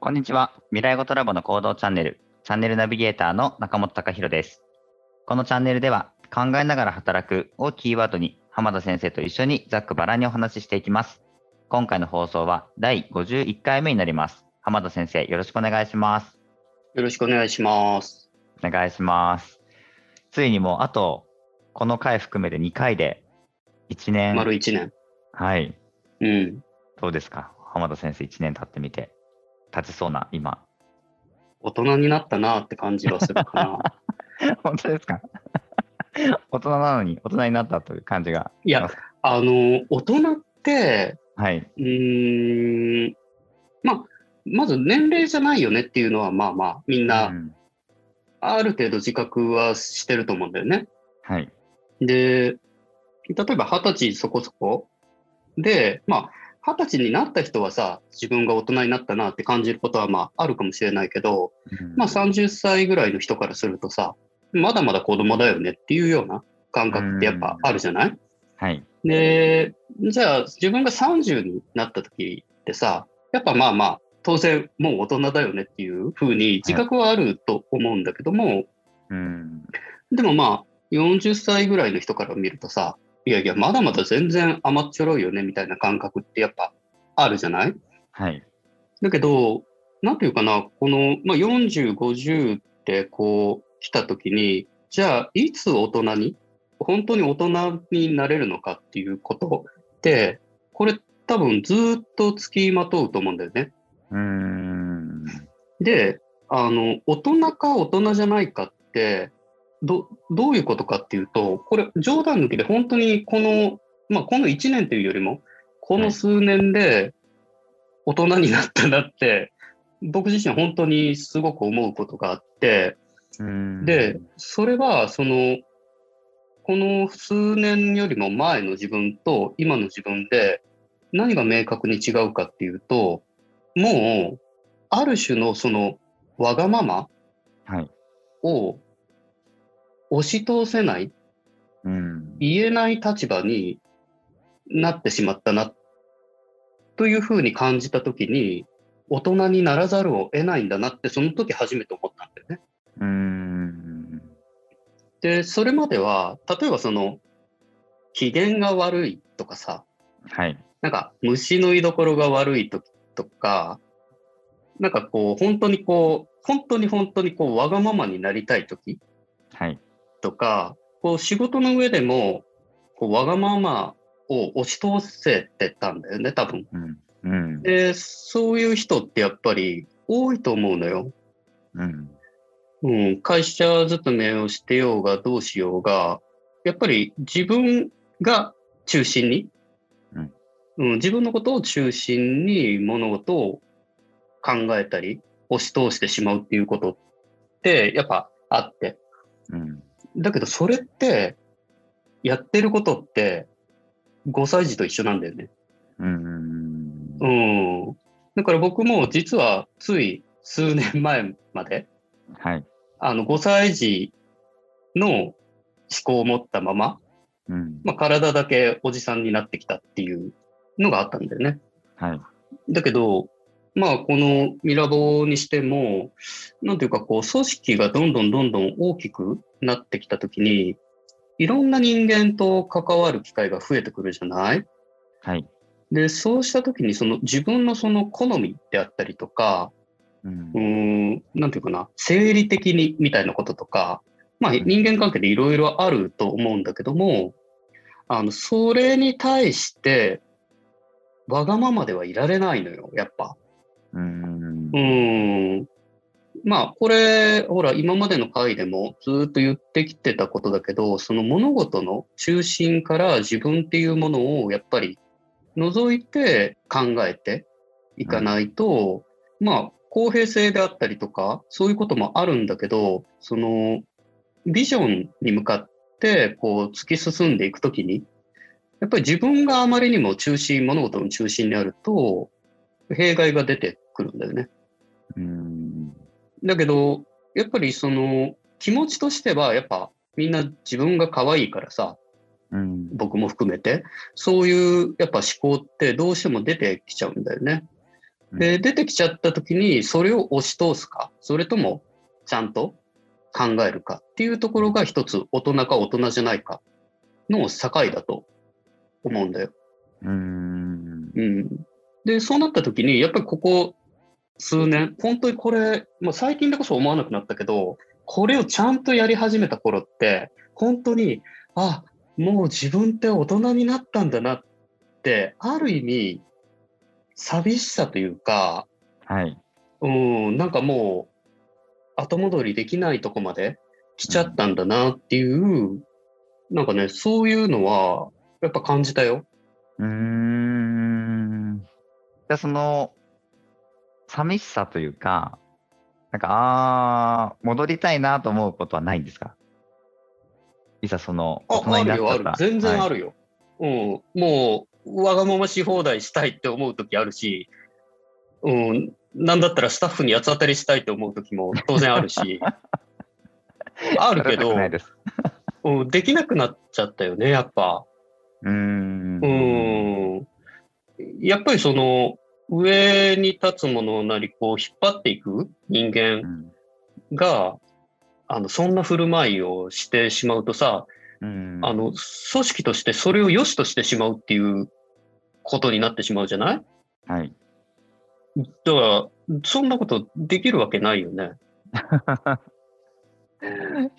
こんにちは。未来ごとラボの行動チャンネル、チャンネルナビゲーターの中本隆弘です。このチャンネルでは、考えながら働くをキーワードに、浜田先生と一緒にざっくばらんにお話ししていきます。今回の放送は第51回目になります。浜田先生、よろしくお願いします。よろしくお願いします。お願いします。ついにもう、あと、この回含めて2回で、1年、丸1年。はい、うん。どうですか？浜田先生、1年経ってみて。経ちそうな、今。大人になったなって感じはするかな。本当ですか？大人なのに大人になったという感じがいや、あの、大人って、はい。うーん、まあ、まず年齢じゃないよねっていうのは、まあまあ、みんうな、んある程度自覚はしてると思うんだよね。はい。で、例えば二十歳そこそこ。で、まあ、二十歳になった人はさ、自分が大人になったなって感じることはまああるかもしれないけど、うん。まあ30歳ぐらいの人からするとさ、まだまだ子供だよねっていうような感覚ってやっぱあるじゃない？はい。で、じゃあ自分が30になった時ってさ、やっぱまあまあ、当然もう大人だよねっていうふうに自覚はあると思うんだけども、うん。でもまあ、40歳ぐらいの人から見るとさ、いやいや、まだまだ全然甘っちょろいよねみたいな感覚ってやっぱあるじゃない？はい。だけど、なんていうかな、この、まあ、40、50ってこう来た時に、じゃあ、いつ大人に、本当に大人になれるのかっていうことって、これ多分ずっと付きまとうと思うんだよね。うん。で、あの、大人か大人じゃないかって、ど、どういうことかっていうと、これ冗談抜きで本当にこの、まあ、この1年というよりも、この数年で大人になったなって、僕自身本当にすごく思うことがあって、うんで、それは、その、この数年よりも前の自分と今の自分で何が明確に違うかっていうと、もう、ある種のその、わがままはい。を押し通せない、うん。言えない立場になってしまったな、というふうに感じたときに、大人にならざるを得ないんだなって、その時初めて思ったんだよね。うん。で、それまでは、例えばその、機嫌が悪いとかさ、はい。なんか虫の居所が悪い時とか、なんかこう、本当にこう、本当に本当にこう、わがままになりたい時はい。とか、こう、仕事の上でも、こう、わがままを押し通せてたんだよね、多分。うん。うん。で、そういう人ってやっぱり多いと思うのよ。うん。うん、会社勤めをしてようがどうしようが、やっぱり自分が中心に、うんうん自分のことを中心に物事を考えたり、押し通してしまうっていうことってやっぱあって。うん。だけどそれって、やってることって5歳児と一緒なんだよね。うん。うん。だから僕も実はつい数年前まで、はい。あの、5歳児の思考を持ったまま、うん。まあ、体だけおじさんになってきたっていうのがあったんだよね。はい。だけど、まあ、このミラボにしても、なんていうか、こう、組織がどんどんどんどん大きくなってきたときに、いろんな人間と関わる機会が増えてくるじゃない？はい。で、そうしたときに、その自分のその好みであったりとか、うんん、なんていうかな、生理的にみたいなこととか、まあうん人間関係でいろいろあると思うんだけども、あの、それに対して、わがままではいられないのよ、やっぱ。うんう。ーん。まあ、これ、ほら、今までの回でもずっと言ってきてたことだけど、その物事の中心から自分っていうものをやっぱり除いて考えていかないと、まあ、公平性であったりとか、そういうこともあるんだけど、その、ビジョンに向かって、こう、突き進んでいくときに、やっぱり自分があまりにも中心、物事の中心にあると、弊害が出てくるんだよね。うん。だけど、やっぱりその気持ちとしては、やっぱみんな自分が可愛いからさ、うん。僕も含めて、そういうやっぱ思考ってどうしても出てきちゃうんだよね。で、出てきちゃった時にそれを押し通すか、それともちゃんと考えるかっていうところが一つ大人か大人じゃないかの境だと思うんだよ。うん。うん。で、そうなった時に、やっぱりここ数年、本当にこれ、まあ、最近でこそ思わなくなったけど、これをちゃんとやり始めた頃って、本当に、あ、もう自分って大人になったんだなって、ある意味、寂しさというか、はい。うん、なんかもう、後戻りできないとこまで来ちゃったんだなっていう、なんかね、そういうのは、やっぱ感じたよ。うーん。じゃあその、寂しさというか、なんか、あー、戻りたいなと思うことはないんですか？いざその、あ、あるよ、あ。る。全然ある。るよ。うん。もう、わがままし放題したいって思うときあるし、うん。なんだったらスタッフに八つ当たりしたいって思うときも当然あるし、あるけどです。うん、できなくなっちゃったよね、やっぱ。うーん。うん。やっぱりその、上に立つものなり、こう、引っ張っていく人う間ん。が、あの、そんな振る舞いをしてしまうとさ、うん。あの、組織としてそれを良しとしてしまうっていうことになってしまうじゃない？はい。だから、そんなことできるわけないよね。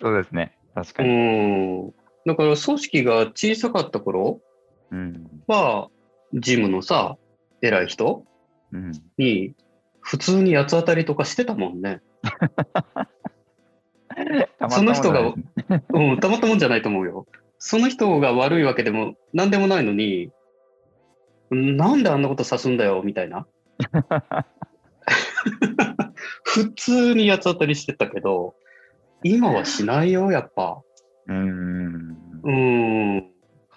そうですね。確かうに。ん。だから、組織が小さかった頃うん。は、ジムのさ、偉い人？うん。に、普通に八つ当たりとかしてたもんね。その人がうん、たまったもんじゃないと思うよ。その人が悪いわけでも何でもないのに、なんであんなことさすんだよ、みたいな。普通に八つ当たりしてたけど、今はしないよ、やっぱ。うーん。うん。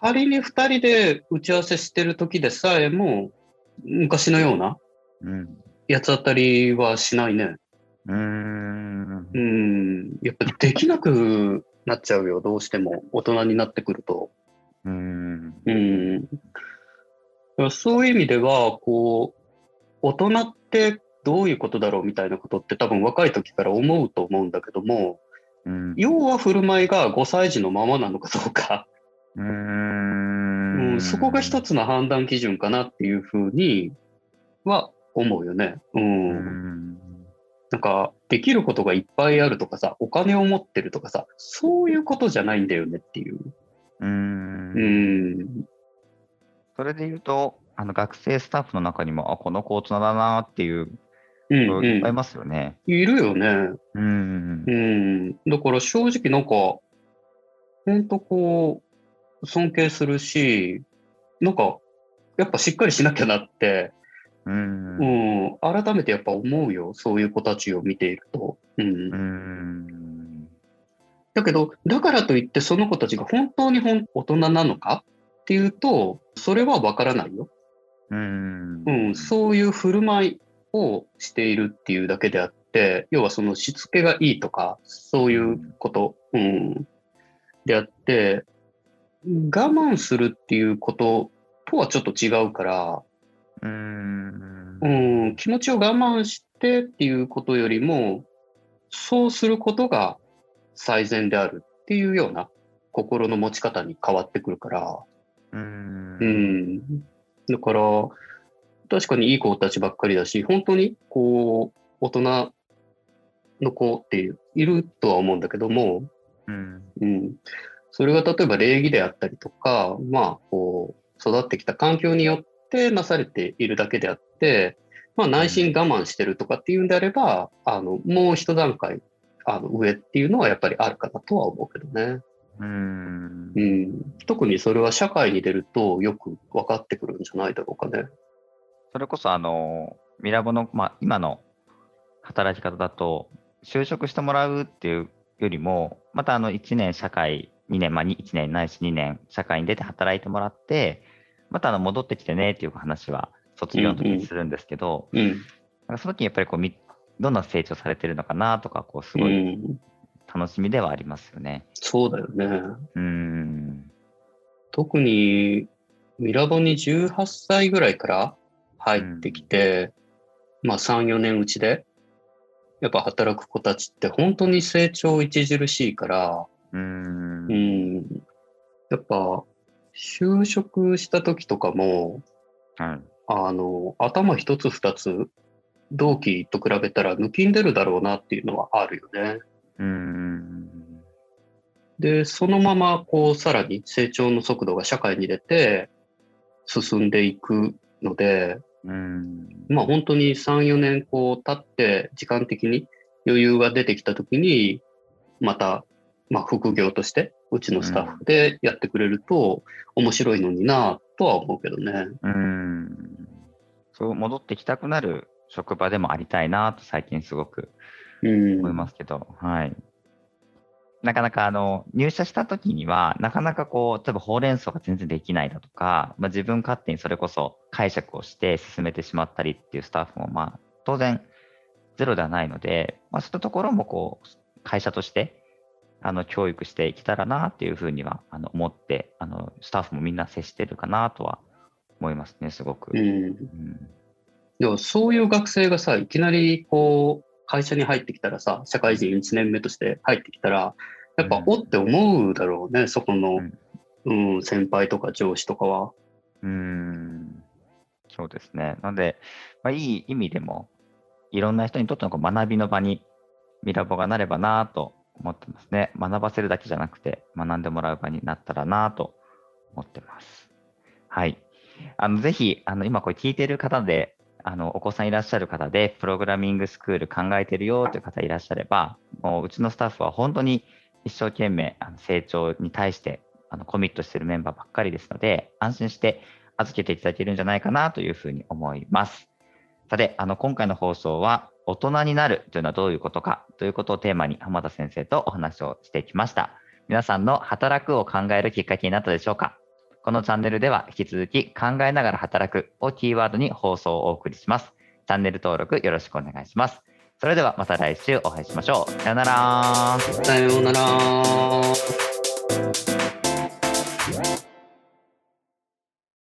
仮に二人で打ち合わせしてる時でさえも、昔のようなうん。八つ当たりはしないね。うーん。うん。やっぱできなくなっちゃうよ、どうしても。大人になってくると。うーん。うん。そういう意味では、こう、大人ってどういうことだろうみたいなことって多分若い時から思うと思うんだけども、うん。要は振る舞いが5歳児のままなのかどうか、うんん、そこが一つの判断基準かなっていうふうには思うよね。う。うんん。なんか、できることがいっぱいあるとかさ、お金を持ってるとかさ、そういうことじゃないんだよねっていう。うー。うんん。それで言うと、あの学生スタッフの中にも、あ、この子大人だなっていうういっぱいいうん。ますよね。いるよね。うんう。ん。だから正直なんか、ほんとこう、尊敬するし、なんか、やっぱしっかりしなきゃなって、うん。うん、改めてやっぱ思うよ。そういう子たちを見ていると。うん。うん。だけど、だからといってその子たちが本当にほん大人なのか？っていうと、それはわからないよ。うん。うん、そういう振る舞いをしているっていうだけであって、要はそのしつけがいいとか、そういうこと、うん、であって、我慢するっていうこととはちょっと違うから、うん。うん、気持ちを我慢してっていうことよりも、そうすることが最善であるっていうような心の持ち方に変わってくるから、うん。うん。だから、確かにいい子たちばっかりだし、本当に、こう、大人の子っているとは思うんだけども、うん。うん。それが例えば礼儀であったりとか、まあ、こう、育ってきた環境によってなされているだけであって、まあ、内心我慢してるとかっていうんであれば、あの、もう一段階、あの、上っていうのはやっぱりあるかなとは思うけどね。うんう。ん。特にそれは社会に出るとよく分かってくるんじゃないだろうかね。それこそ、あの、ミラボの、まあ、今の働き方だと、就職してもらうっていうよりも、またあの1年社会、2年、まあ、1年ないし2年社会に出て働いてもらって、またあの戻ってきてねっていう話は卒業の時にするんですけど、うん。なんかその時にやっぱりこうみどんな成長されてるのかなとか、こうすうごいん。楽しみではありますよね。そうだよね。うん。特にミラボに18歳ぐらいから入ってきて、まあ3、4年うちで、やっぱ働く子たちって本当に成長著しいから、うんう。ん、やっぱ就職した時とかも、はい。あの、頭一つ二つ、同期と比べたら抜きんでるだろうなっていうのはあるよね。うん。で、そのまま、こう、さらに成長の速度が社会に出て、進んでいくので、うん。まあ本当に3、4年こう経って、時間的に余裕が出てきたときに、また、まあ副業として、うちのスタッフでやってくれると、面白いのになとは思うけどね。うん。そう、戻ってきたくなる職場でもありたいなと最近すごくうん。思いますけど、はい。なかなかあの入社した時には、なかなかこう、例えばほうれん草が全然できないだとか、まあ、自分勝手にそれこそ解釈をして進めてしまったりっていうスタッフも、まあ、当然ゼロではないので、まあ、そういったところもこう、会社として、あの、教育していけたらなっていうふうには、あの、思って、あの、スタッフもみんな接してるかなとは思いますね、すごく。うん。うんでもそういう学生がさ、いきなりこう、会社に入ってきたらさ、社会人1年目として入ってきたら、やっぱ、うんおって思うだろうね、そこのうん、うん、先輩とか上司とかは。うーんそうですね。なので、まあ、いい意味でも、いろんな人にとってのこう学びの場にミラボがなればなと思ってますね。学ばせるだけじゃなくて、学んでもらう場になったらなと思ってます。はい。あのぜひ、あの今これ聞いてる方で、あのお子さんいらっしゃる方で、プログラミングスクール考えてるよという方いらっしゃれば、もううちのスタッフは本当に一生懸命あの成長に対してあのコミットしているメンバーばっかりですので、安心して預けていただけるんじゃないかなというふうに思います。さて、あの今回の放送は、大人になるというのはどういうことかということをテーマに浜田先生とお話をしてきました。皆さんの働くを考えるきっかけになったでしょうかこのチャンネルでは引き続き考えながら働くをキーワードに放送をお送りします。チャンネル登録よろしくお願いします。それではまた来週お会いしましょう。さよなら。さようなら。